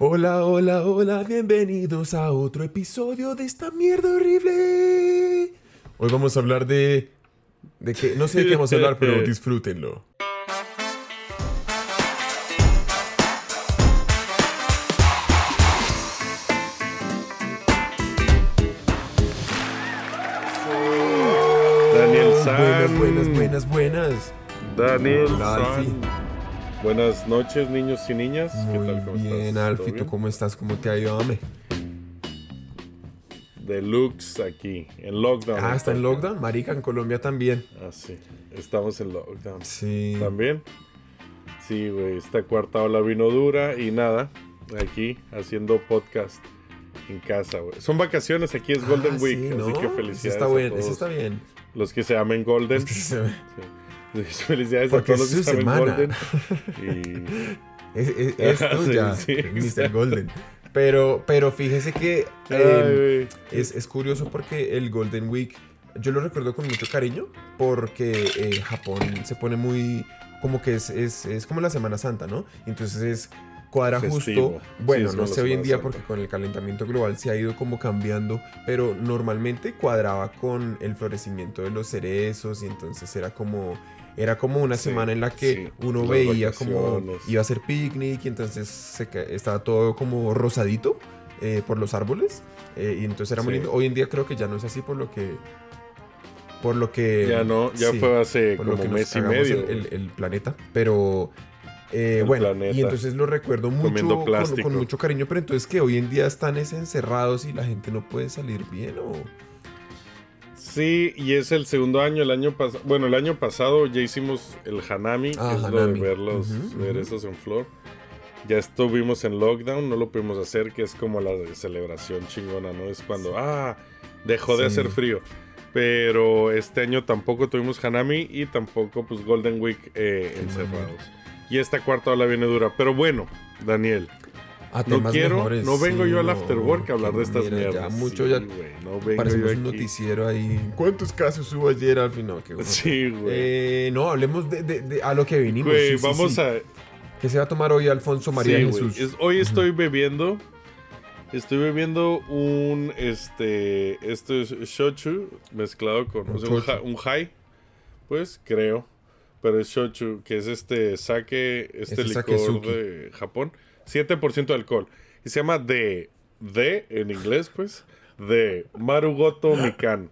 Hola, hola, hola, bienvenidos a otro episodio de esta mierda horrible. Hoy vamos a hablar de... de que, no sé de qué vamos a hablar, pero disfrútenlo. Daniel San. Buenas, buenas, buenas, buenas. Daniel. San. Buenas noches, niños y niñas. ¿Qué tal? ¿Cómo bien, estás? ¿Todo Alfie, ¿tú bien? cómo estás? ¿Cómo te ha ido, ame? Deluxe aquí, en lockdown. Ah, ¿está en lockdown? Marica, en Colombia también. Ah, sí. Estamos en lockdown. Sí. ¿También? Sí, güey. Esta cuarta ola vino dura y nada. Aquí haciendo podcast en casa, güey. Son vacaciones, aquí es Golden Ah, Week, sí, así que Eso felicidades. está, a bien, todos eso está bien. Los que se llamen Golden. Es que se- Sí. Felicidades Porque a todos es los que su semana. Golden. Y Es, es- esto Sí, ya, sí, Mr. Golden. Pero, pero fíjese que eh, güey. es, es curioso porque el Golden Week, yo lo recuerdo con mucho cariño, porque eh, Japón se pone muy, como que es, es, es como la Semana Santa, ¿no? Entonces es cuadra Festivo. justo, bueno, Sí, no sé hoy en día porque con el calentamiento global se ha ido como cambiando, pero normalmente cuadraba con el florecimiento de los cerezos y entonces era como... Era como una Sí, semana en la que sí, uno veía como iba a hacer picnic y entonces se estaba todo como rosadito eh, por los árboles eh, y entonces era muy lindo. Hoy en día creo que ya no es así por lo que por lo que Ya no, ya sí, fue hace como mes y medio. el, el- el planeta, pero eh, bueno, planeta. y entonces lo recuerdo mucho con, mucho cariño, pero entonces que hoy en día están es encerrados y la gente no puede salir bien o Sí, y es el segundo año, el año pasado, bueno, el año pasado ya hicimos el Hanami, Ah, que es lo de ver los cerezos en flor. Ya estuvimos en lockdown, no lo pudimos hacer, que es como la celebración chingona, ¿no? Es cuando, ah, dejó de hacer frío. Pero este año tampoco tuvimos Hanami y tampoco, pues, Golden Week eh, encerrados. Y esta cuarta ola viene dura. Pero bueno, Daniel, a no temas quiero, mejores, no vengo sí, yo al no, after work a hablar de estas mira, ya mierdas. mucho Sí, ya no vengo parecemos yo un aquí. noticiero ahí. ¿Cuántos casos hubo ayer al final? Qué. Sí, güey. Eh, no, hablemos de, de- de- a lo que vinimos. Güey, sí, vamos sí. a. ¿Qué se va a tomar hoy Alfonso María Jesús? es- hoy estoy bebiendo. Estoy bebiendo un. Este. Esto es shochu mezclado con. Un o sea, un, shochu. ja- un high. Pues creo. Pero es shochu, que es este sake. Este Es licor sakezuki. de Japón. 7% de alcohol. Y se llama de. De, en inglés, pues. De Marugoto Mikan.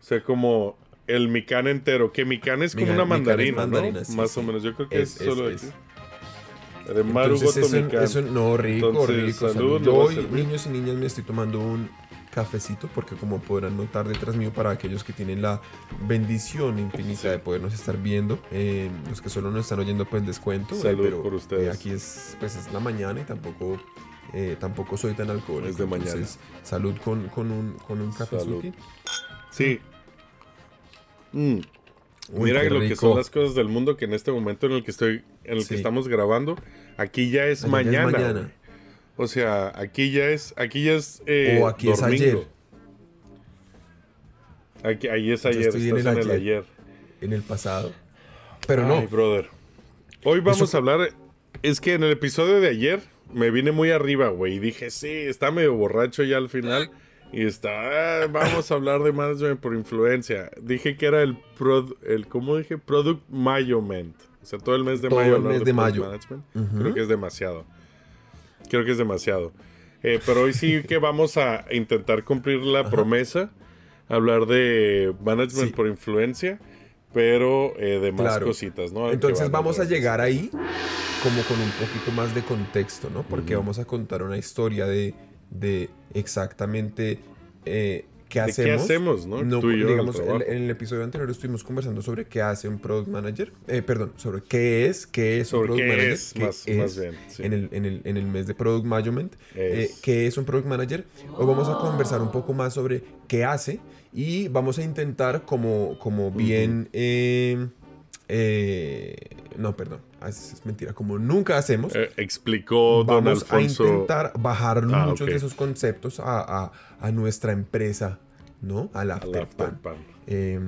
O sea, como el mikan entero. Que mikan es como Mikan- una mandarina, mandarina, ¿no? sí, Más sí. o menos. Yo creo que es, Es- solo es. aquí. De Marugoto Mikan. eso- no, rico, Entonces, rico. salud, salud. Yo hoy, niños y niñas, me estoy tomando un cafecito porque como podrán notar detrás mío para aquellos que tienen la bendición infinita Sí. de podernos estar viendo, eh, los que solo nos están oyendo pues descuento, eh, Salud pero por ustedes. eh, aquí es pues es la mañana y tampoco eh, tampoco soy tan alcohólico. Es de mañana. entonces, salud con, con un con un cafezuki. Sí. Mm. Uy, Mira lo que son las cosas del mundo que en este momento en el que estoy, en el Sí. que estamos grabando, aquí ya es Allá ya es mañana. O sea, aquí ya es, aquí ya es eh, O aquí es ayer. Aquí, ahí es ayer, en el en el ayer. en el pasado. Pero Ay, no, brother. Hoy vamos Eso- a hablar. Es que en el episodio de ayer me vine muy arriba, güey. Y dije, sí, está medio borracho ya al final. Y está, ah, vamos a hablar de management por influencia. Dije que era el, prod, el ¿cómo dije? Product Management. O sea, todo el mes de Todo mayo. el mes de mayo. management. Creo que es demasiado. Creo que es demasiado. Eh, pero hoy sí que vamos a intentar cumplir la promesa. Hablar de management Sí. por influencia. Pero eh, de más Claro. cositas, ¿no? Entonces vamos a llegar ahí como con un poquito más de contexto, ¿no? Porque vamos a contar una historia de, de exactamente eh, qué ¿De hacemos. qué hacemos, no? Tú y yo en el en, episodio anterior estuvimos conversando sobre qué hace un product manager. Eh, perdón, sobre qué es, qué es Sobre un product qué manager. es, qué más- es más bien, sí. en, el, en, el, en el mes de product management. eh, qué es un product manager. Hoy vamos a conversar un poco más sobre qué hace y vamos a intentar como, como bien... eh, eh, no, perdón, es, es mentira. Como nunca hacemos, Eh, explicó Don vamos Alfonso. a intentar bajar Ah, muchos de esos conceptos a, a- a nuestra empresa, ¿no? Al al Afterpan. Afterpan. Eh,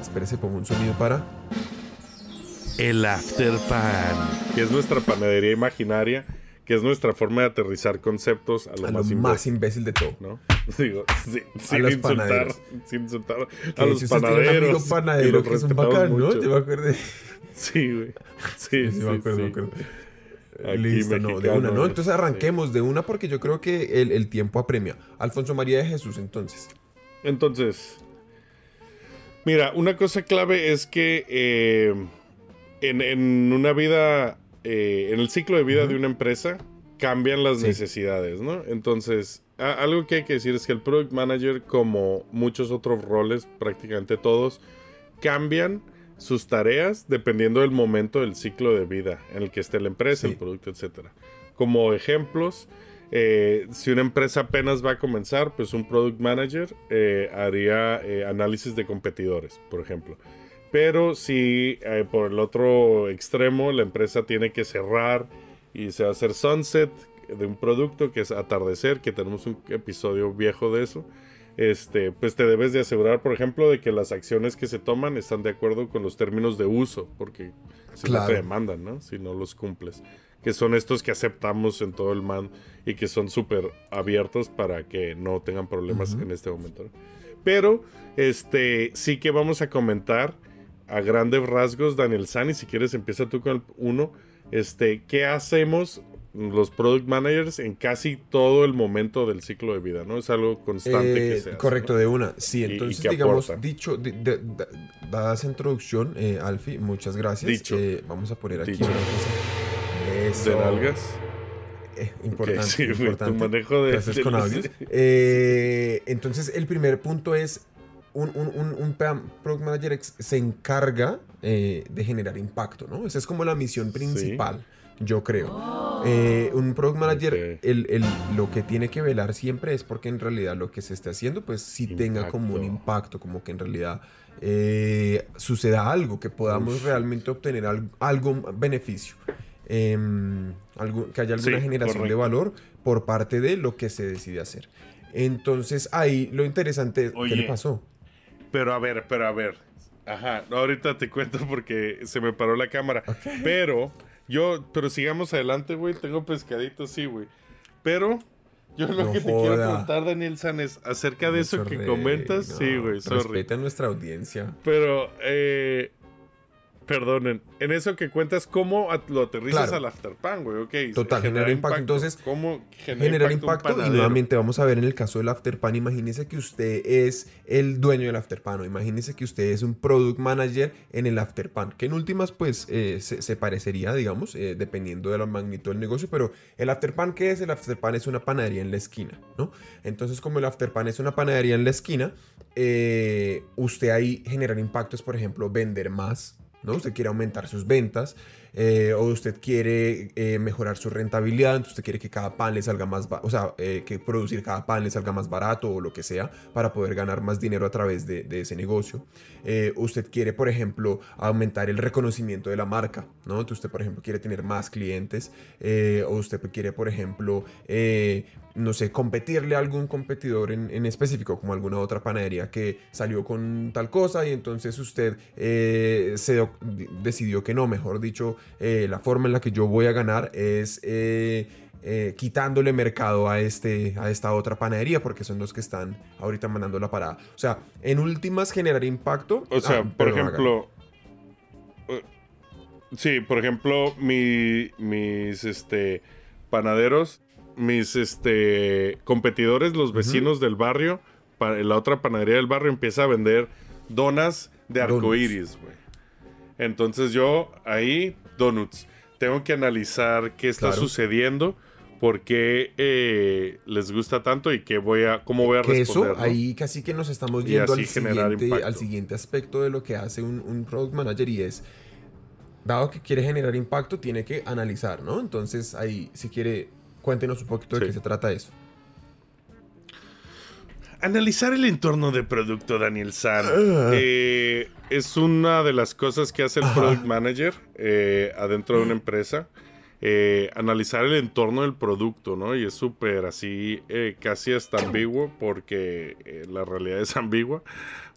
espérese, pongo un sonido para. El Afterpan. Que es nuestra panadería imaginaria que es nuestra forma de aterrizar conceptos a lo, A lo más, más, imbécil, de todo. ¿no? Digo, sí, sin, los insultar, panaderos. sin insultar Que a los amigo panaderos. y panadero los que es un bacán, ¿no? mucho. Yo me acuerdo. Sí, güey. Sí, Sí, sí, me acuerdo, sí. me acuerdo. Aquí Listo, no, de una, ¿no? Entonces arranquemos de una porque yo creo que el, el tiempo apremia. Alfonso María de Jesús, entonces. Entonces, mira, una cosa clave es que eh, en, en una vida, eh, en el ciclo de vida de una empresa, cambian las Sí. necesidades, ¿no? Entonces, a- algo que hay que decir es que el product manager, como muchos otros roles, prácticamente todos, cambian sus tareas dependiendo del momento del ciclo de vida en el que esté la empresa, Sí. el producto, etcétera. Como ejemplos, eh, si una empresa apenas va a comenzar, pues un product manager eh, haría eh, análisis de competidores, por ejemplo. Pero si por el otro extremo la empresa tiene que cerrar y se va a hacer sunset de un producto que es atardecer, que tenemos un episodio viejo de eso, este, pues te debes de asegurar, por ejemplo, de que las acciones que se toman están de acuerdo con los términos de uso, porque si no Claro. te demandan, ¿no? Si no los cumples. Que son estos que aceptamos en todo el man y que son súper abiertos para que no tengan problemas Ujú. en este momento. ¿no? Pero, este, sí que vamos a comentar a grandes rasgos, Daniel Sani, si quieres empieza tú con el uno, este, ¿qué hacemos los product managers en casi todo el momento del ciclo de vida, ¿no? Es algo constante que Eh, se hace. correcto, ¿no? de una. Sí, y entonces, que digamos, aporta. dicho, de- de- da- dada esa introducción, eh, Alfie, muchas gracias. Dicho. Eh, vamos a poner aquí Dicho. una cosa. Eso. De nalgas. Eh, importante, Ok, sí, tu manejo de- con audios. Eh, entonces, el primer punto es, un, un, un, Product Manager se encarga eh, de generar impacto, ¿no? Esa es como la misión principal, yo creo. Eh, un Product Manager, el, el- lo que tiene que velar siempre es porque en realidad lo que se esté haciendo, pues sí tenga como un Impacto. como que en realidad eh, suceda algo, que podamos Uf. realmente obtener al- algún beneficio. Algo- que haya alguna Sí, generación de correcto. valor por parte de lo que se decide hacer. Entonces ahí lo interesante, ¿qué Oye. le pasó? Pero a ver, pero a ver. Ajá, no, ahorita te cuento porque se me paró la cámara. Pero, yo, pero sigamos adelante, güey. Tengo pescadito, sí, güey. Pero, yo lo No que te quiero joda. preguntar, Daniel San, es acerca de eso que Sorry, comentas. no, sí, güey, sorry. Respeta a nuestra audiencia. Pero, eh, perdonen, en eso que cuentas, ¿cómo lo aterrizas Claro. al afterpan, güey? Ok. Total, generar impacto. Entonces, ¿cómo Generar un impacto y nuevamente vamos a ver en el caso del Afterpan, imagínese que usted es el dueño del Afterpan o imagínese que usted es un product manager en el Afterpan, que en últimas pues eh, se, se parecería, digamos, eh, dependiendo de la magnitud del negocio, pero el Afterpan, ¿qué es? El Afterpan es una panadería en la esquina, ¿no? Entonces como el Afterpan es una panadería en la esquina, eh, usted ahí generar impacto es, por ejemplo, vender más, ¿no? Usted quiere aumentar sus ventas eh, o usted quiere eh, mejorar su rentabilidad, entonces usted quiere que cada pan le salga más, o sea, eh, que producir cada pan le salga más barato o lo que sea para poder ganar más dinero a través de, de ese negocio. Usted quiere, por ejemplo, aumentar el reconocimiento de la marca, ¿no? Entonces usted, por ejemplo, quiere tener más clientes o usted quiere, por ejemplo, no sé, competirle a algún competidor en, en específico, como alguna otra panadería que salió con tal cosa y entonces usted se decidió que no, mejor dicho, eh, la forma en la que yo voy a ganar es eh, eh, quitándole mercado a, este, a esta otra panadería porque son los que están ahorita mandando la parada. O sea, en últimas generar impacto. O sea, Ah, por perdón, hágale. ejemplo. eh, Sí, por ejemplo, mi- mis este panaderos, mis este competidores, los vecinos del barrio, la otra panadería del barrio empieza a vender donas de arcoíris, güey. Entonces yo ahí, donuts, tengo que analizar qué está Claro. sucediendo, por qué eh, les gusta tanto y qué voy a, cómo voy a que responder. eso, ¿no? ahí casi que nos estamos yendo al siguiente, impacto. al siguiente aspecto de lo que hace un, un product manager y es, dado que quiere generar impacto, tiene que analizar, ¿no? Entonces ahí, si quiere, cuéntenos un poquito de qué se trata eso. Analizar el entorno de producto, Daniel San, Ah. eh, es una de las cosas que hace el product manager eh, adentro de una empresa. Eh, analizar el entorno del producto, ¿no? Y es súper así, casi hasta ambiguo, porque la realidad es ambigua,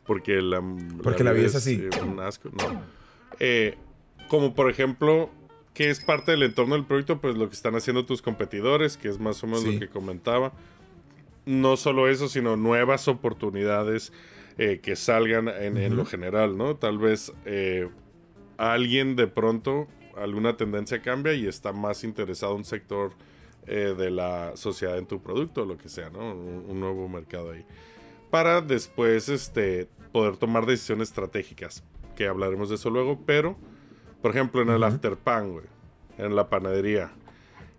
porque la, Porque la vida es así. un asco, no. Como por ejemplo, ¿Qué es parte del entorno del proyecto? Pues lo que están haciendo tus competidores, que es más o menos Sí. lo que comentaba. No solo eso, sino nuevas oportunidades eh, que salgan en, en lo general, ¿no? Tal vez eh, alguien de pronto, alguna tendencia cambia y está más interesado en un sector eh, de la sociedad en tu producto, lo que sea, ¿no? Un, un nuevo mercado ahí. Para después este, poder tomar decisiones estratégicas, que hablaremos de eso luego, pero, por ejemplo, en el Ujú. after pan, güey, en la panadería,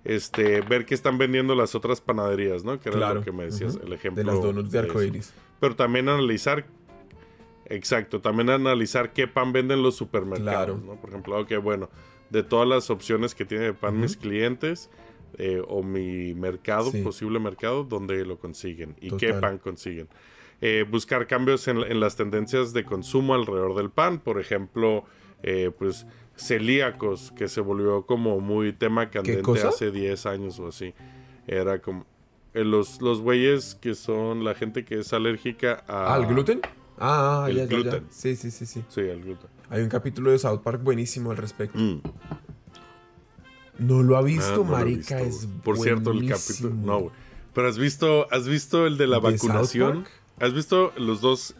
este, ver qué están vendiendo las otras panaderías, ¿no? Que era Claro. lo que me decías, el ejemplo. De las donuts de arcoiris. Pero también analizar, exacto, también analizar qué pan venden los supermercados, Claro. ¿no? Por ejemplo, ok, bueno, de todas las opciones que tiene de pan mis clientes eh, o mi mercado, Sí. posible mercado, ¿dónde lo consiguen? ¿Y qué pan consiguen? Eh, buscar cambios en, en las tendencias de consumo alrededor del pan, por ejemplo, eh, pues celíacos, que se volvió como muy tema candente hace 10 años o así. Era como... eh, los, los güeyes que son la gente que es alérgica a... ¿el gluten? Ah, el ya, ya, ya. gluten. Sí, sí, sí, sí. Sí, al gluten. Hay un capítulo de South Park buenísimo al respecto. Mm. No lo ha Ah, visto, no marica, visto, es. Por cierto, el capítulo... No, güey. Pero has visto, has visto el de la ¿De vacunación. ¿Has visto los dos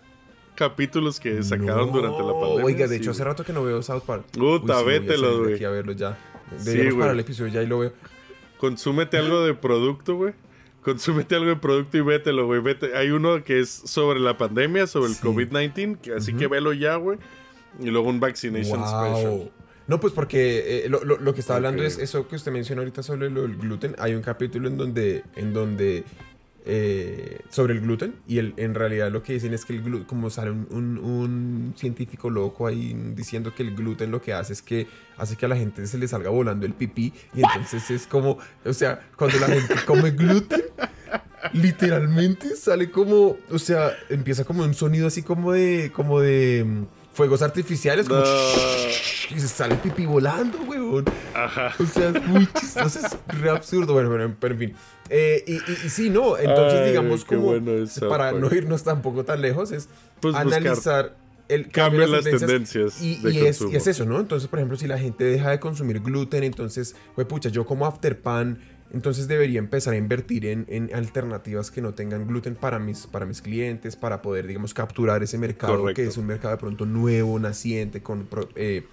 capítulos que sacaron No, durante la pandemia? Oiga, de Sí, hecho, hace rato que no veo South Park. Puta, vételo, güey. aquí a verlo ya. Sí, Deberíamos güey. parar el episodio ya y lo veo. Consúmete algo de producto, güey. Consúmete algo de producto y vételo, güey. Vete. Hay uno que es sobre la pandemia, sobre el Sí. COVID-19, que- así que velo ya, güey. Y luego un vaccination special. No, pues porque eh, lo, lo- lo que está hablando es eso que usted mencionó ahorita sobre lo del gluten. Hay un capítulo en donde, en donde eh, sobre el gluten y el, en realidad lo que dicen es que el gluten, como sale un, un- un científico loco ahí diciendo que el gluten lo que hace es que hace que a la gente se le salga volando el pipí y entonces es como, o sea, cuando la gente come gluten, literalmente sale como, o sea, empieza como un sonido así como de, como de mm, fuegos artificiales, como No. Y se sale pipí volando, weón. Ajá. O sea, es muy chistoso, es re absurdo. Bueno, pero, pero en fin. Eh, y, y, y sí, no, entonces Ay, digamos como, bueno para Park. no irnos tampoco tan lejos, es Pues analizar el Cambio de las tendencias y, de y es, consumo. y es eso, ¿no? Entonces, por ejemplo, si la gente deja de consumir gluten, entonces, pues pucha, yo como afterpan, entonces debería empezar a invertir en, en alternativas que no tengan gluten para mis, para mis clientes, para poder, digamos, capturar ese mercado Correcto. que es un mercado de pronto nuevo, naciente, con... eh,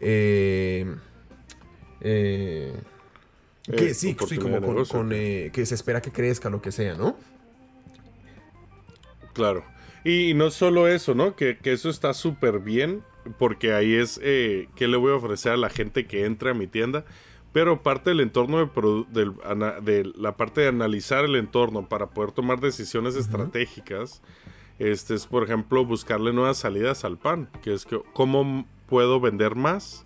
eh, eh, que Eh, sí, como con, eh, que se espera que crezca, lo que sea, ¿no? Claro. Y no solo eso, ¿no? Que, que eso está súper bien, porque ahí es eh, qué le voy a ofrecer a la gente que entra a mi tienda. Pero parte del entorno de, produ- del ana- de la parte de analizar el entorno para poder tomar decisiones estratégicas, este es, por ejemplo, buscarle nuevas salidas al pan, que es que cómo puedo vender más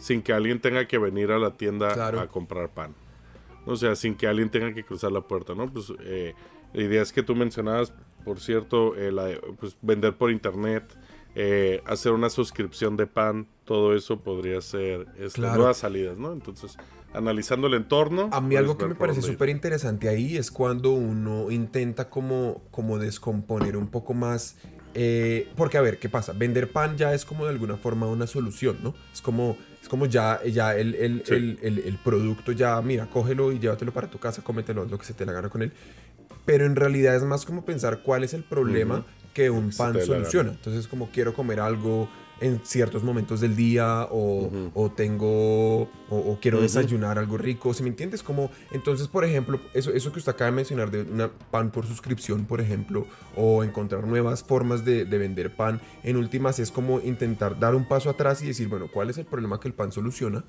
sin que alguien tenga que venir a la tienda Claro. a comprar pan. O sea, sin que alguien tenga que cruzar la puerta, ¿no? Pues eh, la idea es que tú mencionabas, por cierto, eh, la pues, vender por internet, eh, hacer una suscripción de pan, todo eso podría ser este, Claro. nuevas salidas, ¿no? Entonces, analizando el entorno. A mí algo que me parece súper interesante ahí es cuando uno intenta como, como descomponer un poco más. Eh, porque a ver, ¿qué pasa? Vender pan ya es como de alguna forma una solución, ¿no? Es como, es como ya, ya el, el, Sí. el- el- producto ya, mira, cógelo y llévatelo para tu casa, cómetelo, haz lo que se te la gana con él. Pero en realidad es más como pensar cuál es el problema que un que pan soluciona. Entonces, como quiero comer algo en ciertos momentos del día o, o tengo o, o quiero desayunar algo rico, si me entiendes? Como entonces, por ejemplo, eso, eso que usted acaba de mencionar de una pan por suscripción, por ejemplo, o encontrar nuevas formas de, de vender pan, en últimas es como intentar dar un paso atrás y decir, bueno, ¿cuál es el problema que el pan soluciona?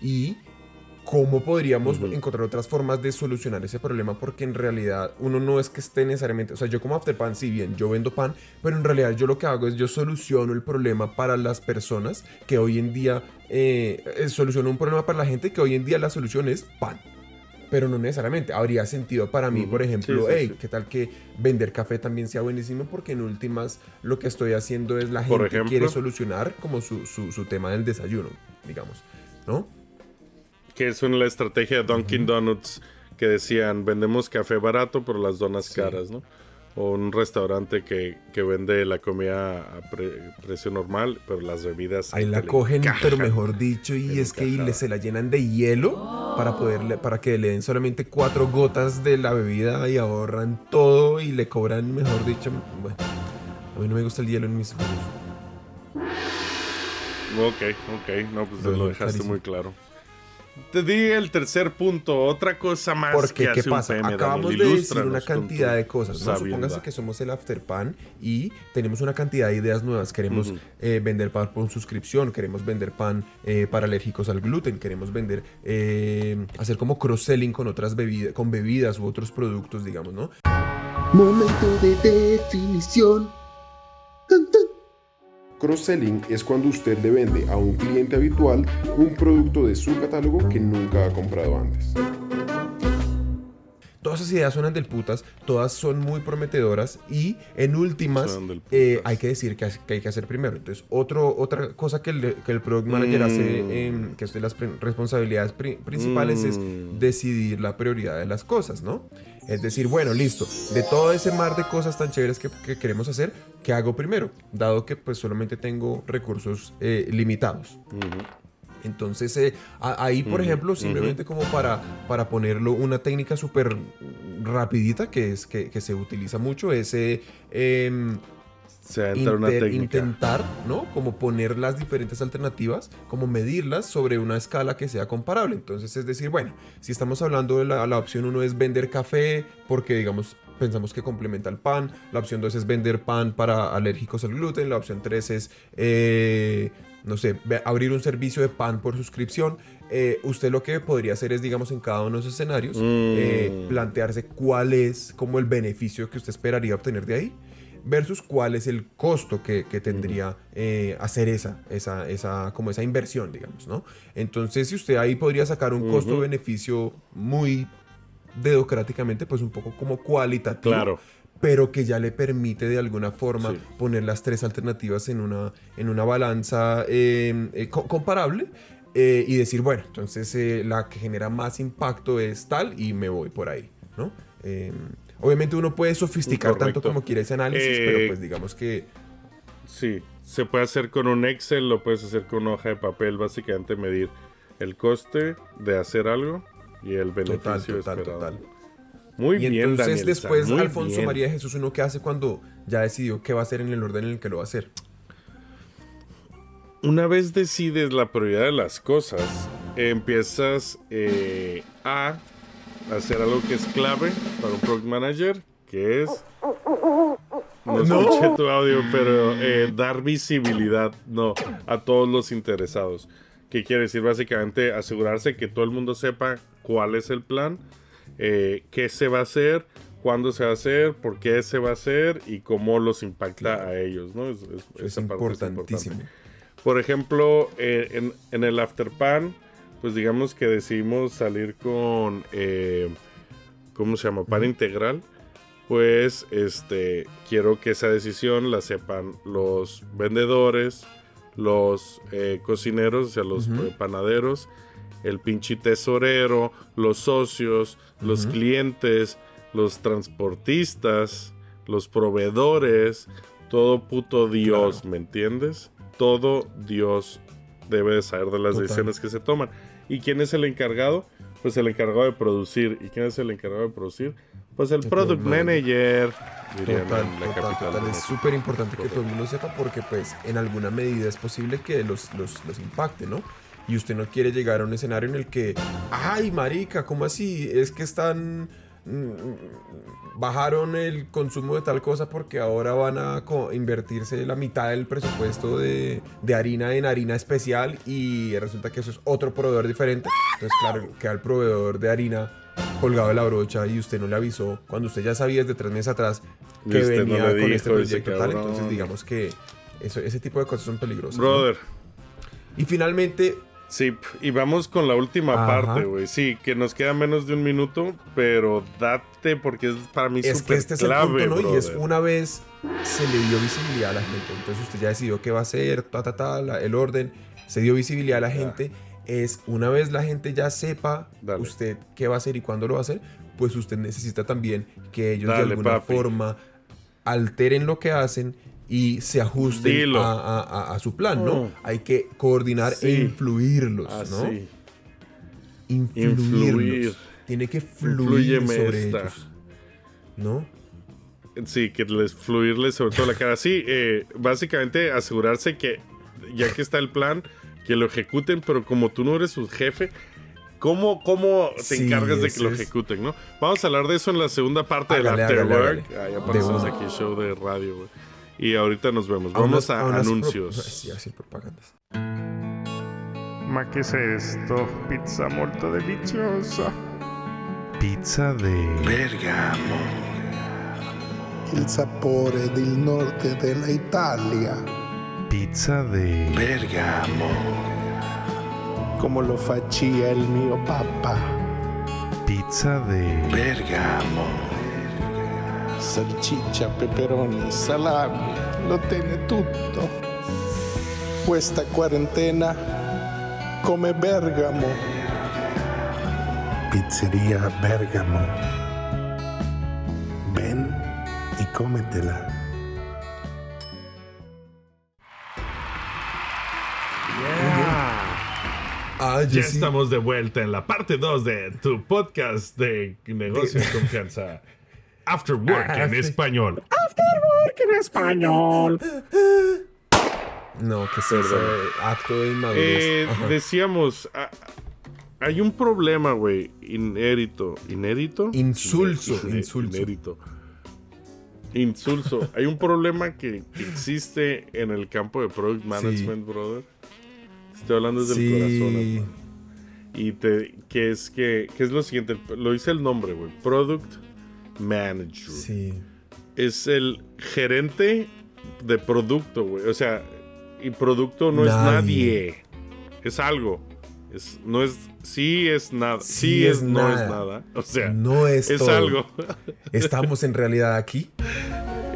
Y cómo podríamos Ujú. encontrar otras formas de solucionar ese problema porque en realidad uno no es que esté necesariamente, o sea, yo como Afterpan, si bien yo vendo pan, pero en realidad yo lo que hago es yo soluciono el problema para las personas que hoy en día, eh, eh, soluciono un problema para la gente que hoy en día la solución es pan. Pero no necesariamente. Habría sentido para mí, Ujú. por ejemplo, Sí, sí, hey, sí. ¿qué tal que vender café también sea buenísimo? Porque en últimas lo que estoy haciendo es la Por gente ejemplo. quiere solucionar como su, su, su tema del desayuno, digamos, ¿no? Que es una estrategia de Dunkin' Donuts que decían, vendemos café barato, pero las donas Sí. caras, ¿no? o un restaurante que, que vende la comida a precio normal, pero las bebidas... Ahí la cogen, pero mejor dicho, y es que y se la llenan de hielo para, poderle, para que le den solamente cuatro gotas de la bebida y ahorran todo y le cobran, mejor dicho... Bueno, a mí no me gusta el hielo en mis jugos. Ok, ok, no, pues lo dejaste muy claro. Te di el tercer punto, otra cosa más Porque, que ¿qué pasa? Acabamos de decir una cantidad de cosas. ¿no? Supóngase que somos el Afterpan y tenemos una cantidad de ideas nuevas. Queremos eh, vender pan por suscripción, queremos vender pan eh, para alérgicos al gluten, queremos vender, eh, hacer como cross-selling con otras bebidas, con bebidas u otros productos, digamos, ¿no? Momento de definición. Cross-selling es cuando usted le vende a un cliente habitual un producto de su catálogo que nunca ha comprado antes. Todas esas ideas suenan del putas, todas son muy prometedoras y en últimas eh, hay que decir que, hay que hacer primero. Entonces, otro, otra cosa que el, que el Product Manager hace, mm. que es de las responsabilidades principales, es mm. decidir la prioridad de las cosas, ¿no? Es decir, bueno, listo, de todo ese mar de cosas tan chéveres que, queremos hacer, ¿qué hago primero? Dado que pues solamente tengo recursos eh, limitados. Entonces, eh, ahí, por ejemplo, simplemente como para, para ponerlo, una técnica súper rapidita que, es, que, se utiliza mucho es eh, intentar, ¿no? Como poner las diferentes alternativas, como medirlas sobre una escala que sea comparable. Entonces, es decir, bueno, si estamos hablando de la, la opción 1 es vender café, porque digamos, pensamos que complementa el pan. La opción 2 es vender pan para alérgicos al gluten. La opción 3 es eh, no sé, abrir un servicio de pan por suscripción. Eh, usted lo que podría hacer es, digamos, en cada uno de esos escenarios, eh, mm. plantearse cuál es como el beneficio que usted esperaría obtener de ahí versus cuál es el costo que, tendría eh, hacer esa, esa, esa, como esa inversión, digamos, ¿no? Entonces, si usted ahí podría sacar un costo-beneficio muy dedocráticamente, pues un poco como cualitativo. Claro pero que ya le permite de alguna forma poner las tres alternativas en una, en una balanza em, eh, comparable eh, y decir, bueno, entonces eh, la que genera más impacto es tal y me voy por ahí, ¿no? Obviamente uno puede sofisticar tanto como quiera ese análisis, pero pues digamos que... Sí, se puede hacer con un Excel, lo puedes hacer con una hoja de papel, básicamente medir el coste de hacer algo y el beneficio total, total, total. Muy y bien. Entonces después Alfonso María Jesús uno qué hace cuando ya decidió qué va a hacer en el orden en el que lo va a hacer. Una vez decides la prioridad de las cosas, empiezas eh, a hacer algo que es clave para un product manager, que es no escuché tu audio, pero eh, dar visibilidad no a todos los interesados. ¿Qué quiere decir? Básicamente asegurarse que todo el mundo sepa cuál es el plan eh, qué se va a hacer, cuándo se va a hacer, por qué se va a hacer y cómo los impacta a ellos, ¿no? Es, importantísimo. Por ejemplo, eh, en, el Afterpan, pues digamos que decidimos salir con, eh, ¿cómo se llama? Pan integral. Pues este, quiero que esa decisión la sepan los vendedores, los cocineros, o sea, los panaderos, el pinche tesorero, los socios, los clientes, los transportistas, los proveedores, todo puto Dios, ¿me entiendes? Todo Dios debe de saber de las decisiones que se toman. ¿Y quién es el encargado? Pues el encargado de producir. ¿Y quién es el encargado de producir? Pues el, product manager. total, Es súper importante que todo el mundo sepa porque pues en alguna medida es posible que los, los, los impacte, ¿no? y usted no quiere llegar a un escenario en el que, ay, marica, ¿cómo así? Es que están bajaron el consumo de tal cosa porque ahora van a invertirse la mitad del presupuesto de, harina en harina especial y resulta que eso es otro proveedor diferente. Entonces, claro, queda el proveedor de harina colgado de la brocha y usted no le avisó cuando usted ya sabía desde tres meses atrás que venía con este proyecto tal. Entonces, digamos que eso, ese tipo de cosas son peligrosas. Brother. Y finalmente, Sí, y vamos con la última parte, güey. Sí, que nos queda menos de un minuto, pero date porque es para mí Es que este es el punto, ¿no? Y es una vez se le dio visibilidad a la gente. Entonces usted ya decidió qué va a hacer, ta, ta, ta, el orden. Se dio visibilidad a la gente. Es una vez la gente ya sepa usted qué va a hacer y cuándo lo va a hacer, pues usted necesita también que ellos de alguna forma alteren lo que hacen y se ajusten a, su plan, ¿no? Oh. Hay que coordinar e influirlos, ah, ¿no? Influirlos. Tiene que fluir sobre ellos, ¿no? Sí, que les fluirles sobre todo la cara. Sí, eh, básicamente asegurarse que ya que está el plan, que lo ejecuten, pero como tú no eres su jefe, ¿Cómo, cómo te encargas de que lo ejecuten, no? Vamos a hablar de eso en la segunda parte del Afterwork. Ahí aparecemos aquí, show de radio, güey. Y ahorita nos vemos. Vamos a, anuncios. Sí, así propagandas. Ma, ¿qué es esto? Pizza molto deliciosa. Pizza de... Bergamo. Il sapore del norte della Italia. Pizza de... Bergamo. Come lo faccia il mio papà. Pizza de... Bergamo salsiccia, peperoni, salami, lo tiene tutto. Questa quarantena come Bergamo. Pizzeria Bergamo. Ven y cómetela. Ah, ya estamos de vuelta en la parte 2 de tu podcast de negocio y confianza. After Work en español. After Work en español. No, que se acto de inmadurez. Eh, decíamos, ah, hay un problema, güey, inédito. ¿Inédito? Insulso. Insulso. Inédito. Insulso. hay un problema que existe en el campo de Product Management, brother. Estoy hablando desde el corazón. Y te, que es que, que es lo siguiente, lo dice el nombre, güey. Product manager. Sí. Es el gerente de producto, güey. O sea, y producto no es nadie. Es algo. Es, no es, sí es nada. Sí, es, no es nada. O sea, no es, es algo. Estamos en realidad aquí.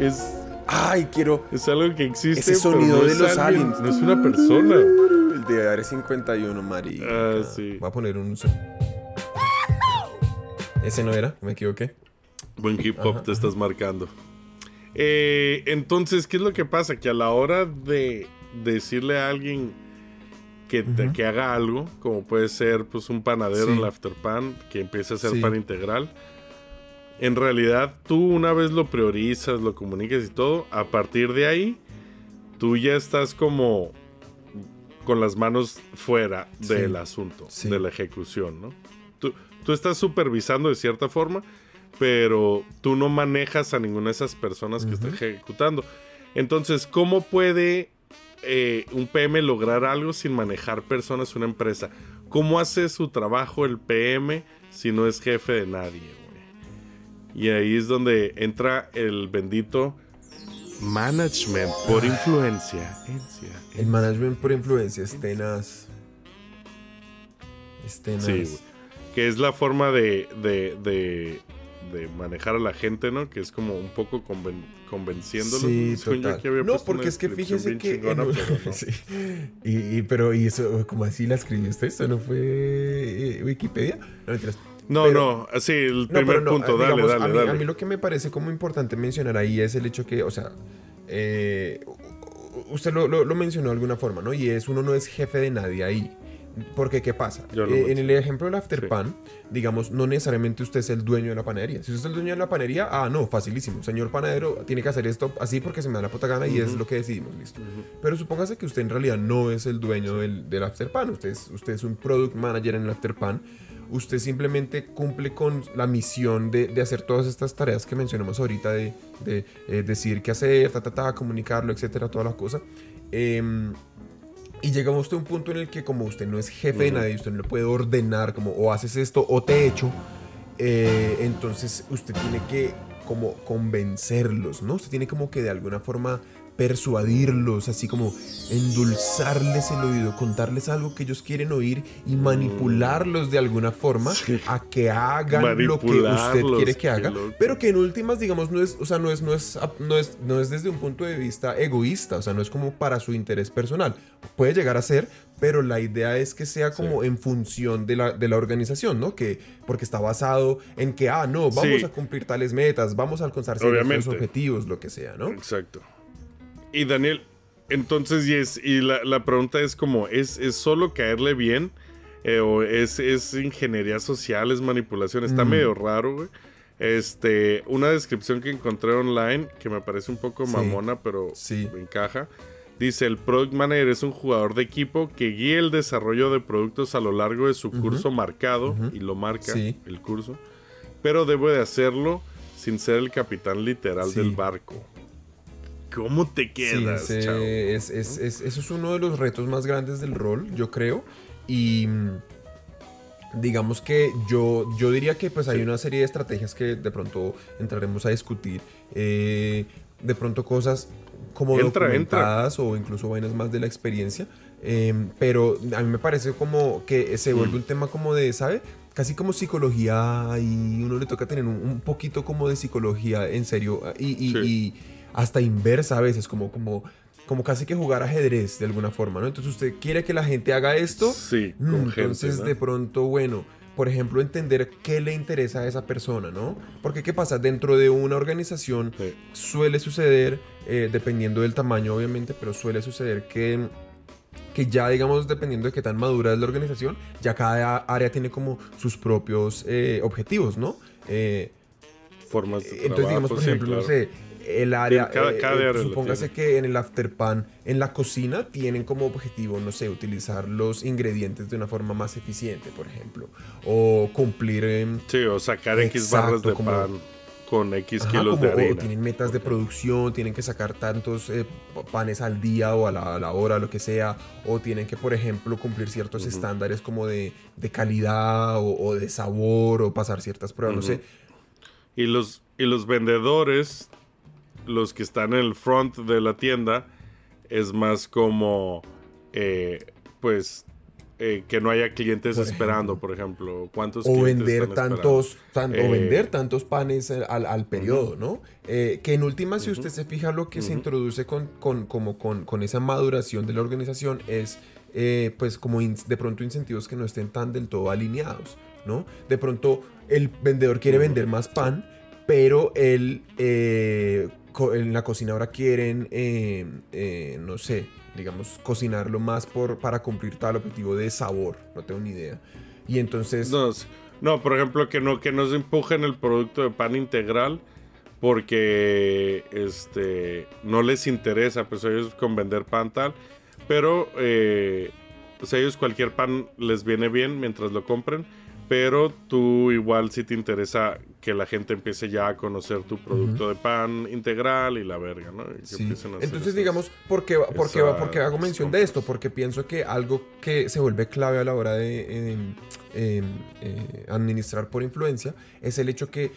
Es. Ay, quiero. Es algo que existe. Ese sonido de los aliens. No es una persona. El de Are 51, María. Ah, sí. Voy a poner un. Ese no era, me equivoqué. Buen hip hop te estás marcando. Eh, entonces, ¿qué es lo que pasa? Que a la hora de decirle a alguien que, que haga algo, como puede ser pues un panadero en el afterpan, que empiece a hacer pan integral, en realidad tú una vez lo priorizas, lo comunicas y todo, a partir de ahí, tú ya estás como con las manos fuera del asunto, de la ejecución, ¿no? Tú, tú estás supervisando de cierta forma, pero tú no manejas a ninguna de esas personas que está ejecutando. Entonces, ¿cómo puede eh, un PM lograr algo sin manejar personas una empresa? ¿Cómo hace su trabajo el PM si no es jefe de nadie? Y ahí es donde entra el bendito management por influencia. El management por influencia es tenaz. Es tenaz. Sí, que es la forma de, de manejar a la gente, ¿no? Que es como un poco convenciéndolos. Sí, total. no, porque es que fíjese que... pero sí. y, pero, ¿y eso, como así la escribió usted? ¿Eso no fue eh, Wikipedia? No, no, no, sí, el primer punto, dale, dale, a mí, dale. A mí lo que me parece como importante mencionar ahí es el hecho que, o sea, eh, usted lo, lo, lo mencionó de alguna forma, ¿no? Y es, uno no es jefe de nadie ahí. Porque, ¿qué pasa? Eh, en el ejemplo del afterpan, digamos, no necesariamente usted es el dueño de la panadería. Si usted es el dueño de la panadería, ah, no, facilísimo. Señor panadero, tiene que hacer esto así porque se me da la puta gana y es lo que decidimos, listo. Pero supóngase que usted en realidad no es el dueño del, del afterpan. Usted es, usted es un product manager en el afterpan. Usted simplemente cumple con la misión de, de hacer todas estas tareas que mencionamos ahorita, de, de eh, decir qué hacer, ta, ta, ta, comunicarlo, etcétera, toda la cosa. Eh, y llegamos usted a un punto en el que como usted no es jefe de nadie, usted no le puede ordenar como o haces esto o te echo, eh, entonces usted tiene que como convencerlos, ¿no? Usted tiene como que de alguna forma persuadirlos, así como endulzarles el oído, contarles algo que ellos quieren oír y manipularlos de alguna forma a que hagan lo que usted quiere que haga, pero que en últimas, digamos, no es, o sea, no es, no es, no es, no es desde un punto de vista egoísta, o sea, no es como para su interés personal. Puede llegar a ser, pero la idea es que sea como en función de la, de la organización, ¿no? Que, porque está basado en que, ah, no, vamos Sí. a cumplir tales metas, vamos a alcanzar ciertos objetivos, lo que sea, ¿no? Exacto. Y Daniel, entonces, y, es, y la, la pregunta es como, ¿es, es solo caerle bien? Eh, ¿O es, es ingeniería social, es manipulación? Está Mm. medio raro, güey. Este, una descripción que encontré online, que me parece un poco Sí. mamona, pero Sí. encaja. Dice, el Product Manager es un jugador de equipo que guía el desarrollo de productos a lo largo de su curso marcado, y lo marca Sí. el curso, pero debe de hacerlo sin ser el capitán literal del barco. ¿Cómo te Sí, quedas, ese chavo? es, es- es- eso es uno de los retos más grandes del rol, yo creo. Y mm, digamos que yo, yo diría que pues hay Sí. una serie de estrategias que de pronto entraremos a discutir. Eh, de pronto cosas como Entra, documentadas o incluso vainas más de la experiencia. Eh, pero a mí me parece como que se vuelve Mm. un tema como de, ¿sabe? Casi como psicología y uno le toca tener un, un poquito como de psicología en serio y, y- Sí. Hasta inversa a veces, como, como, como casi que jugar ajedrez de alguna forma, ¿no? Entonces usted quiere que la gente haga esto, Sí, Mm, gente, entonces ¿no? de pronto, bueno, por ejemplo, entender qué le interesa a esa persona, ¿no? Porque qué pasa, dentro de una organización Sí. suele suceder, eh, dependiendo del tamaño obviamente, pero suele suceder que, que ya digamos, dependiendo de qué tan madura es la organización, ya cada área tiene como sus propios eh, objetivos, ¿no? Eh, Formas de entonces, trabajo, digamos, por sí, ejemplo, no sé, el área, cada- eh, cada eh, área supóngase que en el afterpan, en la cocina, tienen como objetivo, no sé, utilizar los ingredientes de una forma más eficiente, por ejemplo, o cumplir... em, Sí, o sacar X barras de como- pan con X Ajá, kilos como, de o harina. tienen metas de producción, tienen que sacar tantos eh, panes al día o a la, a la hora, lo que sea, o tienen que, por ejemplo, cumplir ciertos estándares como de, de calidad o, o de sabor o pasar ciertas pruebas, no sé. Y los, y los vendedores, los que están en el front de la tienda, es más como, eh, pues, eh, que no haya clientes Por esperando, por ejemplo. ¿Cuántos o clientes vender están tantos tan- Eh, o vender tantos panes al, al- periodo, ¿no? Eh, que en última, si usted se fija, lo que se introduce con, con- como con, con esa maduración de la organización es, pues, como de pronto incentivos que no estén tan del todo alineados, ¿no? De pronto, el vendedor quiere vender más pan, pero él, co- en la cocina ahora quieren, eh, eh, no sé, digamos, cocinarlo más por, para cumplir tal objetivo de sabor, no tengo ni idea. Y entonces... No, no, por ejemplo, que no, que no se empujen el producto de pan integral porque este no les interesa, pues ellos con vender pan tal, pero eh, sea, ellos cualquier pan les viene bien mientras lo compren, pero tú igual si te interesa que la gente empiece ya a conocer tu producto de pan integral y la verga, ¿no? Y que Sí. empiecen a hacer Entonces, esas- digamos, ¿por qué, por qué- por qué hago mención de esto? Porque pienso que algo que se vuelve clave a la hora de em, em, eh, administrar por influencia es el hecho que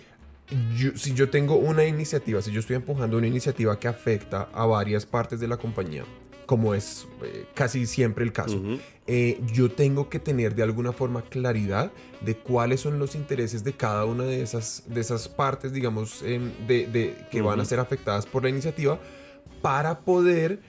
yo- si yo tengo una iniciativa, si yo estoy empujando una iniciativa que afecta a varias partes de la compañía, como es eh, casi siempre el caso, eh, yo tengo que tener de alguna forma claridad de cuáles son los intereses de cada una de esas, de esas partes, digamos, de, de- que van a ser afectadas por la iniciativa para poder,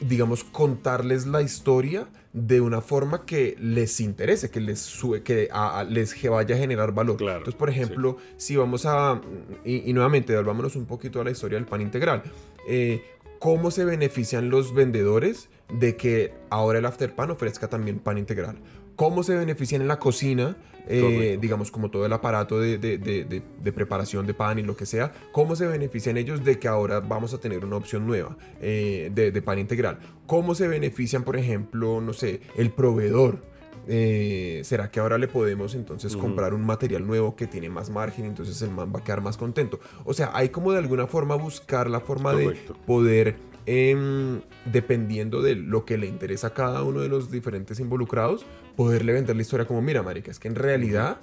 digamos, contarles la historia de una forma que les interese, que les sube, que a- a- les vaya a generar valor. Claro, Entonces, por ejemplo, si vamos a, y, y nuevamente, volvámonos un poquito a la historia del pan integral. Eh, ¿Cómo se benefician los vendedores de que ahora el Afterpan ofrezca también pan integral? ¿Cómo se benefician en la cocina, eh, digamos, como todo el aparato de, de- de- preparación de pan y lo que sea? ¿Cómo se benefician ellos de que ahora vamos a tener una opción nueva eh, de, de pan integral? ¿Cómo se benefician, por ejemplo, no sé, el proveedor? Eh, ¿Será que ahora le podemos entonces comprar un material nuevo que tiene más margen? Entonces el man va a quedar más contento. O sea, hay como de alguna forma buscar la forma Correcto. de poder, em, dependiendo de lo que le interesa a cada uno de los diferentes involucrados, poderle vender la historia como, mira, marica, es que en realidad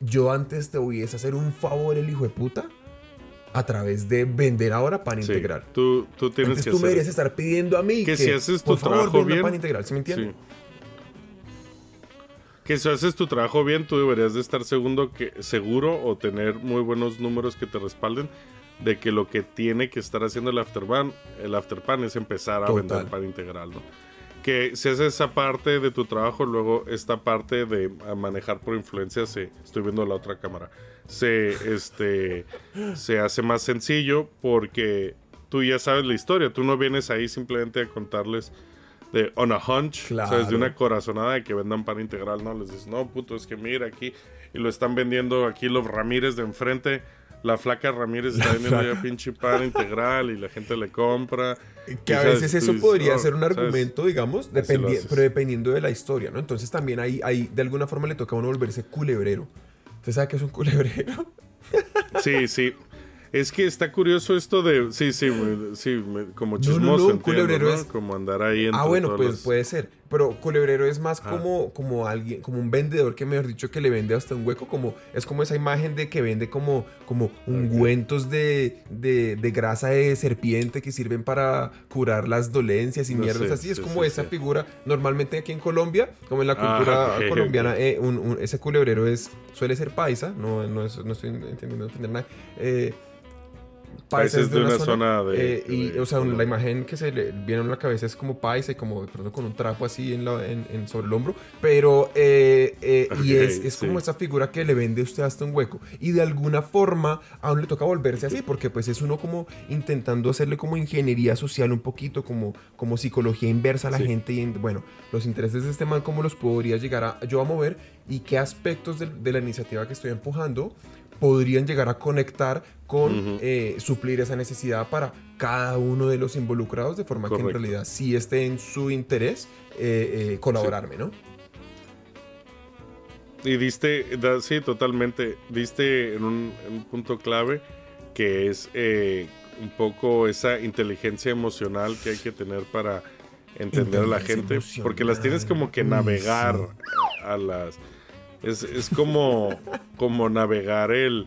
yo antes te hubiese hacer un favor el hijo de puta, a través de vender ahora pan Sí, integral. Tú, tú tienes Entonces que tú me hacer deberías estar pidiendo a mí Que si haces tu por favor, trabajo venda bien, pan integral, ¿sí me entiendes? Sí. Que si haces tu trabajo bien, tú deberías de estar segundo que, seguro o tener muy buenos números que te respalden de que lo que tiene que estar haciendo el afterpan, el afterpan es empezar a Total. vender pan integral, ¿no? Que si haces esa parte de tu trabajo, luego esta parte de manejar por influencia se, estoy viendo la otra cámara, se, este, se hace más sencillo porque tú ya sabes la historia, tú no vienes ahí simplemente a contarles de on a hunch, Claro. ¿sabes? De una corazonada de que vendan pan integral, ¿no? Les dices, no, puto, es que mira aquí, y lo están vendiendo aquí los Ramírez de enfrente. La flaca Ramírez está vendiendo ya pinche pan integral y la gente le compra. Que a ¿sabes? veces eso dices, podría "Oh", ser un ¿sabes? argumento, digamos, dependi- pero dependiendo de la historia, ¿no? Entonces también ahí, ahí de alguna forma le toca a uno volverse culebrero. ¿Usted sabe qué es un culebrero? Sí, sí. Es que está curioso esto de. Sí, sí, me- sí, me- como no, chismoso. no, un entiendo, culebrero ¿no? es- Como andar ahí Ah, bueno, pues puede ser. Pero culebrero es más Ah. como, como alguien, como un vendedor que mejor dicho que le vende hasta un hueco, como es como esa imagen de que vende como, como ungüentos de, de, de grasa de serpiente que sirven para curar las dolencias y No mierdas sé, así. Es sí, como sí, esa figura. Normalmente aquí en Colombia, como en la Ah, cultura colombiana, eh, un- un- ese culebrero es suele ser paisa. No, no, es- no estoy entendiendo entender nada. Eh, Paisa es de una zona de- eh, y, de o sea, la imagen que se le viene a la cabeza es como paisa y como de pronto con un trapo así en la- en- en- sobre el hombro. Pero, eh, eh, y Ok, es, es sí. como esa figura que le vende usted hasta un hueco. Y de alguna forma a uno le toca volverse así, porque pues es uno como intentando hacerle como ingeniería social un poquito, como, como psicología inversa a la Sí. gente. Y en- bueno, los intereses de este man, cómo los podría llegar a, yo a mover y qué aspectos de, de la iniciativa que estoy empujando podrían llegar a conectar con eh, suplir esa necesidad para cada uno de los involucrados de forma que en realidad sí esté en su interés eh, eh, colaborarme, ¿no? Y diste, da- sí, totalmente. Diste en un, en un punto clave que es un poco esa inteligencia emocional que hay que tener para entender a la gente. Porque las tienes como que Uy, navegar sí. a las. Es, es como, como navegar el,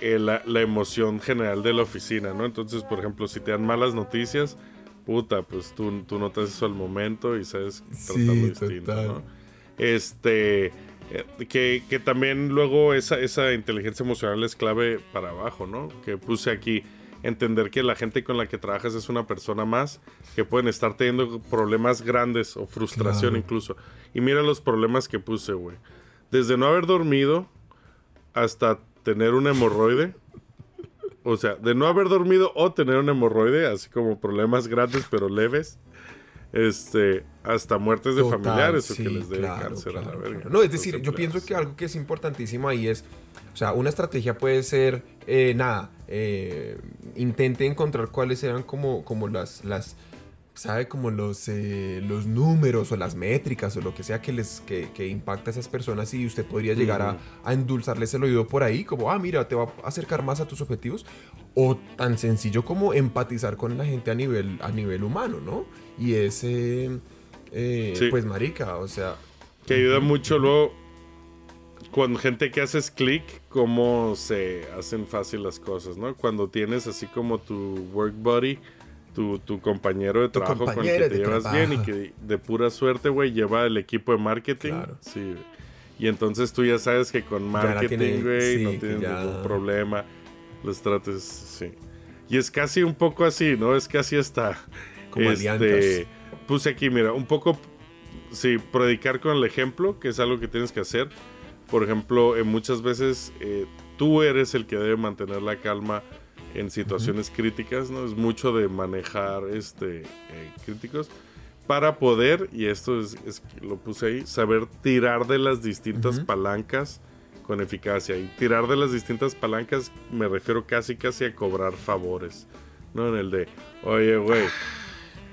el- la, la emoción general de la oficina, ¿no? Entonces, por ejemplo, si te dan malas noticias, puta, pues tú, tú notas eso al momento y sabes tratarlo Sí, distinto, total. ¿no? Este. eh, Que, que también luego esa, esa inteligencia emocional es clave para abajo, ¿no? Que puse aquí entender que la gente con la que trabajas es una persona más que pueden estar teniendo problemas grandes o frustración Claro. incluso. Y mira los problemas que puse, güey. Desde no haber dormido hasta tener un hemorroide. O sea, de no haber dormido o tener un hemorroide, así como problemas grandes pero leves. Este, hasta muertes de Total, familiares o sí, que les dé claro, cáncer a la verga. claro. No, es decir, yo pienso que algo que es importantísimo ahí es, o sea, una estrategia puede ser, eh, nada, eh, intente encontrar cuáles eran como, como las, las, sabe, como los, eh, los números o las métricas o lo que sea que les, que, que impacta a esas personas y usted podría llegar a, a endulzarles el oído por ahí, como, ah, mira, te va a acercar más a tus objetivos, o tan sencillo como empatizar con la gente a nivel, a nivel humano, ¿no? Y ese, eh, Sí. pues, marica, o sea, Que ayuda mucho luego con gente que haces clic, cómo se hacen fácil las cosas, ¿no? Cuando tienes así como tu work buddy, tu, tu compañero de Tu trabajo con el que te llevas bien y que de pura suerte, güey, lleva el equipo de marketing. Claro. Sí. Y entonces tú ya sabes que con marketing, güey, sí, no tienes ya- ningún problema. Los trates, sí. Y es casi un poco así, ¿no? Es casi hasta... Como este. Puse aquí, mira, un poco Sí, predicar con el ejemplo, que es algo que tienes que hacer. Por ejemplo, eh, muchas veces eh, tú eres el que debe mantener la calma en situaciones críticas, ¿no? Es mucho de manejar este eh, críticos para poder, y esto es, es lo puse ahí, saber tirar de las distintas Ujú. palancas con eficacia. Y tirar de las distintas palancas me refiero casi casi a cobrar favores. ¿No? En el de, oye, güey,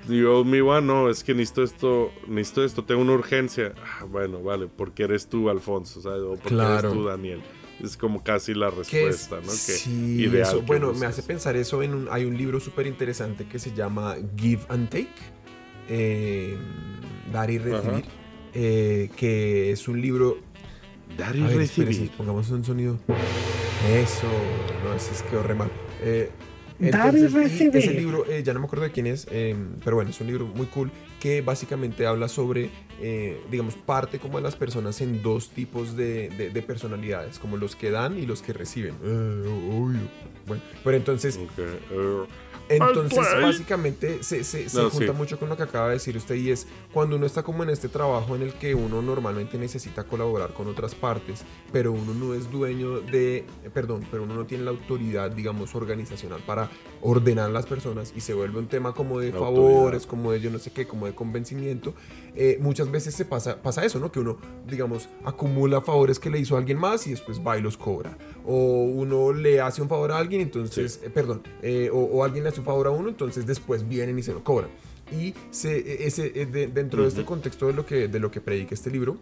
you owe me one, no, es que necesito esto, necesito esto, tengo una urgencia. Ah, bueno, vale, porque eres tú, Alfonso, ¿sabes? O porque Claro. eres tú, Daniel. Es como casi la es- respuesta, ¿no? Que sí, ideal eso- que bueno, me hace pensar eso en un, hay un libro súper interesante que se llama Give and Take, eh, Dar y Recibir, eh, que es un libro... Dar y A ver, recibir. espérese, pongamos un sonido. Eso, no, ese es quedó re mal. Eh, entonces, y recibe. ese libro, eh, ya no me acuerdo de quién es, eh, pero bueno, es un libro muy cool que básicamente habla sobre, eh, digamos, parte como de las personas en dos tipos de, de- de personalidades, como los que dan y los que reciben. Eh, obvio. Bueno, pero entonces, Ok, eh, entonces básicamente se, se- se No, junta sí. mucho con lo que acaba de decir usted y es cuando uno está como en este trabajo en el que uno normalmente necesita colaborar con otras partes, pero uno no es dueño de, perdón, pero uno no tiene la autoridad, digamos, organizacional para ordenar a las personas y se vuelve un tema como de La favores, como de yo no sé qué, como de convencimiento. eh, muchas veces se pasa, pasa eso, ¿no? Que uno, digamos, acumula favores que le hizo a alguien más y después va y los cobra. O uno le hace un favor a alguien, entonces, eh, perdón, eh, o, o alguien le hace un favor a uno, entonces después vienen y se lo cobran. Y se, e, ese, de- dentro de este contexto de lo que, de lo que predica este libro,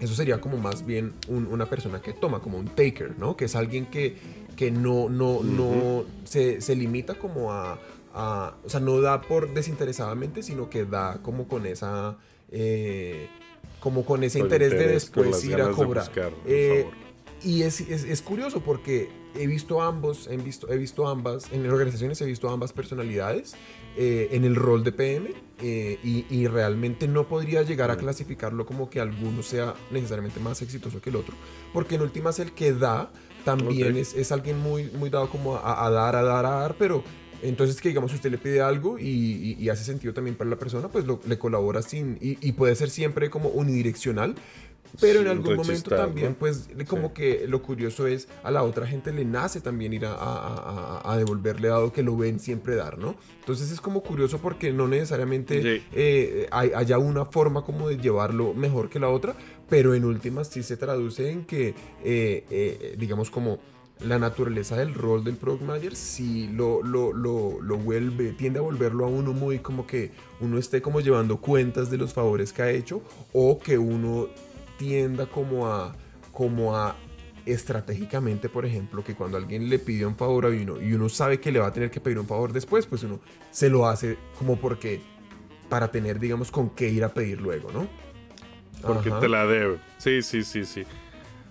eso sería como más bien un- una persona que toma, como un taker, ¿no? Que es alguien que, que no, no, no se, se limita como a, a- O sea, no da por desinteresadamente, sino que da como con esa. eh, como con ese interés, de después ir a cobrar. buscar Eh, y es, es, es curioso porque he visto ambos, he visto, he visto ambas, en organizaciones he visto ambas personalidades eh, en el rol de PM eh, y, y realmente no podría llegar a clasificarlo como que alguno sea necesariamente más exitoso que el otro, porque en últimas el que da también Ok. es, es alguien muy, muy dado como a, a dar, a dar, a dar, pero entonces que digamos usted le pide algo y, y- y hace sentido también para la persona, pues lo- le colabora sin, y, y puede ser siempre como unidireccional, pero en Sin algún momento también, pues, como Sí. que lo curioso es, a la otra gente le nace también ir a, a- a- a devolverle dado que lo ven siempre dar, ¿no? Entonces es como curioso porque no necesariamente Sí. eh, hay- haya una forma como de llevarlo mejor que la otra, pero en últimas sí se traduce en que, eh, eh, digamos, como la naturaleza del rol del product manager sí lo, lo, lo, lo vuelve, tiende a volverlo a uno muy como que uno esté como llevando cuentas de los favores que ha hecho o que uno tienda como a, como a estratégicamente, por ejemplo, que cuando alguien le pide un favor a uno y uno sabe que le va a tener que pedir un favor después, pues uno se lo hace como porque para tener, digamos, con qué ir a pedir luego, ¿no? Porque Ajá. te la debe. Sí, sí, sí, sí.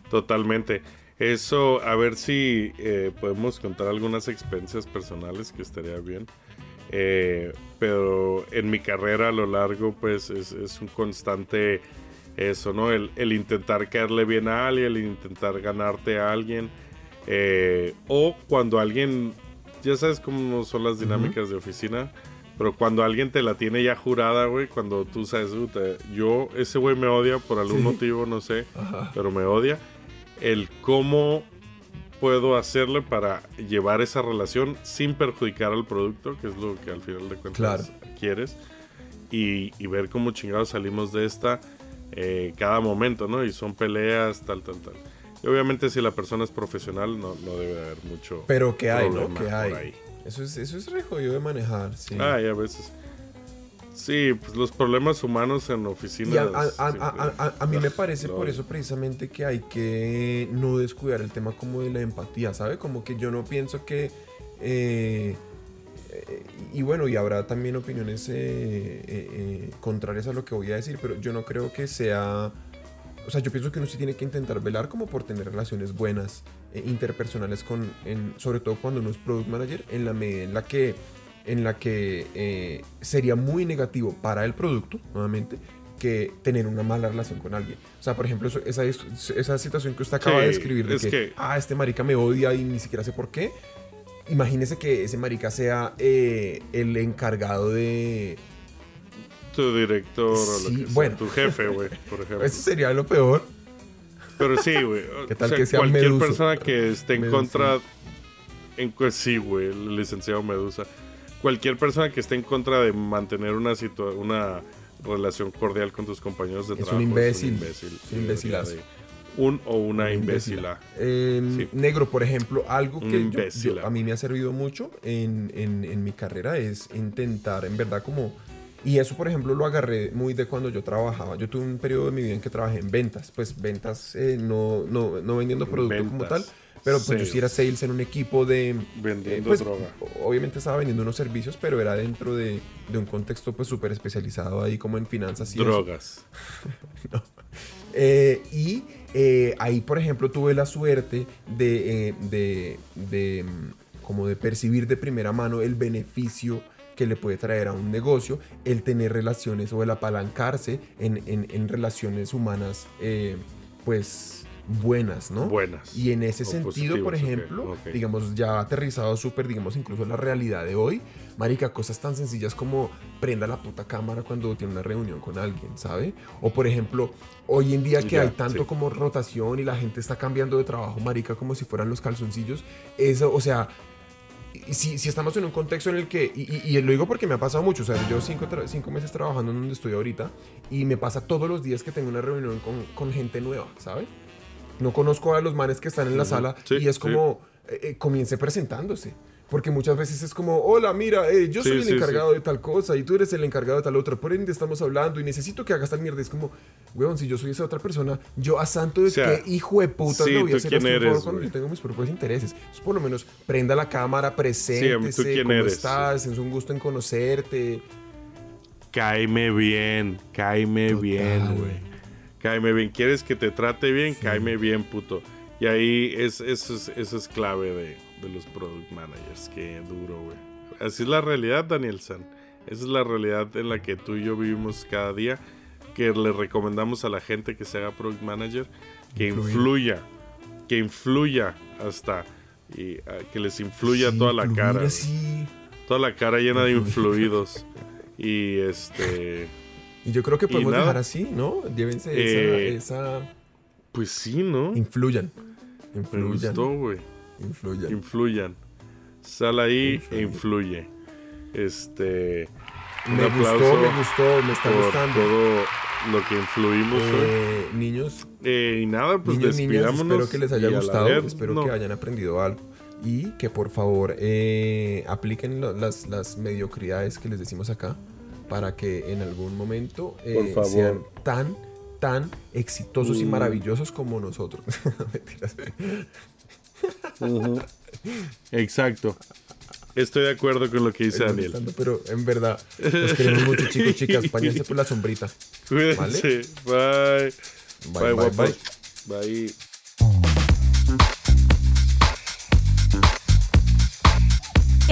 Totalmente. Eso, a ver si eh, podemos contar algunas experiencias personales que estaría bien. Eh, pero en mi carrera a lo largo, pues es, es un constante eso, ¿no? El, el intentar caerle bien a alguien, el intentar ganarte a alguien. eh, o cuando alguien, ya sabes cómo son las dinámicas de oficina. Pero cuando alguien te la tiene ya jurada, güey, cuando tú sabes, "Puta, yo, ese güey me odia por algún Sí. motivo, no sé, Ajá. pero me odia. El cómo puedo hacerle para llevar esa relación sin perjudicar al producto, que es lo que al final de cuentas Claro. quieres, y, y ver cómo chingados salimos de esta eh, cada momento, ¿no? Y son peleas, tal, tal, tal. Y obviamente si la persona es profesional, no, no debe haber mucho Pero ¿qué hay, no? problema ¿Qué por hay? ahí. Eso es, eso es re jodido de manejar, sí. Ah, y a veces... Sí, pues los problemas humanos en oficinas... a- a- siempre- a- a- a mí me parece por eso precisamente que hay que no descuidar el tema como de la empatía, ¿sabe? Como que yo no pienso que... eh, eh, y bueno, y habrá también opiniones eh, eh, eh, contrarias a lo que voy a decir, pero yo no creo que sea... O sea, yo pienso que uno sí tiene que intentar velar como por tener relaciones buenas, eh, interpersonales, con, en- sobre todo cuando uno es product manager, en la medida en la que, en la que sería muy negativo para el producto, nuevamente, que tener una mala relación con alguien. O sea, por ejemplo, esa, esa situación que usted acaba Sí, de describir, de es que, que- ah, este marica me odia y ni siquiera sé por qué. Imagínese que ese marica sea eh, el encargado de... Tu director o lo que sea, bueno. tu jefe, güey, por ejemplo. Eso sería lo peor. Pero sí, güey. o ¿Qué tal sea, que sea cualquier persona que esté en Medusa. contra. En, sí, güey, el licenciado Medusa. Cualquier persona que esté en contra de mantener una situa- una relación cordial con tus compañeros de Es un trabajo imbécil. imbécil. Es un imbécilazo. De- Un o una imbécila. Eh, Sí. Negro, por ejemplo, algo que yo- imbécil. yo- a mí me ha servido mucho en, en- en mi carrera es intentar, en verdad, como... Y eso, por ejemplo, lo agarré muy de cuando yo trabajaba. Yo tuve un periodo de mi vida en que trabajé en ventas. Pues ventas, eh, no, no, no vendiendo producto como tal, pero pues yo sí era Sales. en un equipo de... Vendiendo eh, pues, droga. Obviamente estaba vendiendo unos servicios, pero era dentro de, de un contexto pues súper especializado ahí como en finanzas y. Drogas. Eh, y Eh, ahí, por ejemplo, tuve la suerte de, eh, de, de, mm, como de percibir de primera mano el beneficio que le puede traer a un negocio el tener relaciones o el apalancarse en, en- relaciones humanas, eh, pues buenas, ¿no? Buenas. Y en ese O sentido, por ejemplo, digamos, ya aterrizado súper, digamos, incluso en la realidad de hoy, marica, cosas tan sencillas como prenda la puta cámara cuando tiene una reunión con alguien, ¿sabe? O por ejemplo, hoy en día que hay tanto sí. como rotación y la gente está cambiando de trabajo, marica, como si fueran los calzoncillos, eso, o sea, si, si estamos en un contexto en el que, y, y- y lo digo porque me ha pasado mucho, o sea, yo cinco, cinco meses trabajando en donde estoy ahorita y me pasa todos los días que tengo una reunión con, con gente nueva, ¿sabe? No conozco a los manes que están en la sala Sí, y es como, eh, eh, comience presentándose. Porque muchas veces es como, hola, mira, eh, yo Sí, soy el encargado de tal cosa y tú eres el encargado de tal otra. Por ende estamos hablando y necesito que hagas tal mierda. Es como, weón, si yo soy esa otra persona, yo a santo de O sea, qué hijo de puta le voy a ¿tú hacer eres, favor cuando yo tengo mis propios intereses. Entonces, por lo menos, prenda la cámara, ¿tú preséntese, quién ¿cómo eres? estás? Es un gusto en conocerte. Cáeme bien, cáeme Total. bien, güey. Cáeme bien. ¿Quieres que te trate bien? Cáeme bien, puto. Y ahí es, eso, es, eso es clave de, de los product managers. Qué duro, güey. Así es la realidad, Daniel San. Esa es la realidad en la que tú y yo vivimos cada día. Que le recomendamos a la gente que se haga product manager. Que Influir. influya. Que influya hasta. Y que les influya Sí, toda la cara. así. Toda la cara llena de influidos. Y este. Y yo creo que podemos nada. dejar así, ¿no? Llévense Eh, esa, esa... Pues sí, ¿no? Influyan. Me Influyan. gustó, güey. Influyan. Influyan. Sal ahí Influye. e influye. Este. un me gustó, me gustó, me está por gustando. todo lo que influimos hoy. Eh, niños, Eh, y nada, pues niños, niñas, espero que les haya gustado, espero no. que hayan aprendido algo y que por favor eh, apliquen las mediocridades que les decimos acá para que en algún momento eh, sean tan, tan exitosos y Mm. maravillosos como nosotros. Mentiras. Ujú. Exacto. Estoy de acuerdo con lo que dice Daniel. Pero en verdad, los queremos mucho, chicos, chicas. Páñense por la sombrita. Cuídense. Bye. Bye, Bye, bye, guapos. bye. Bye.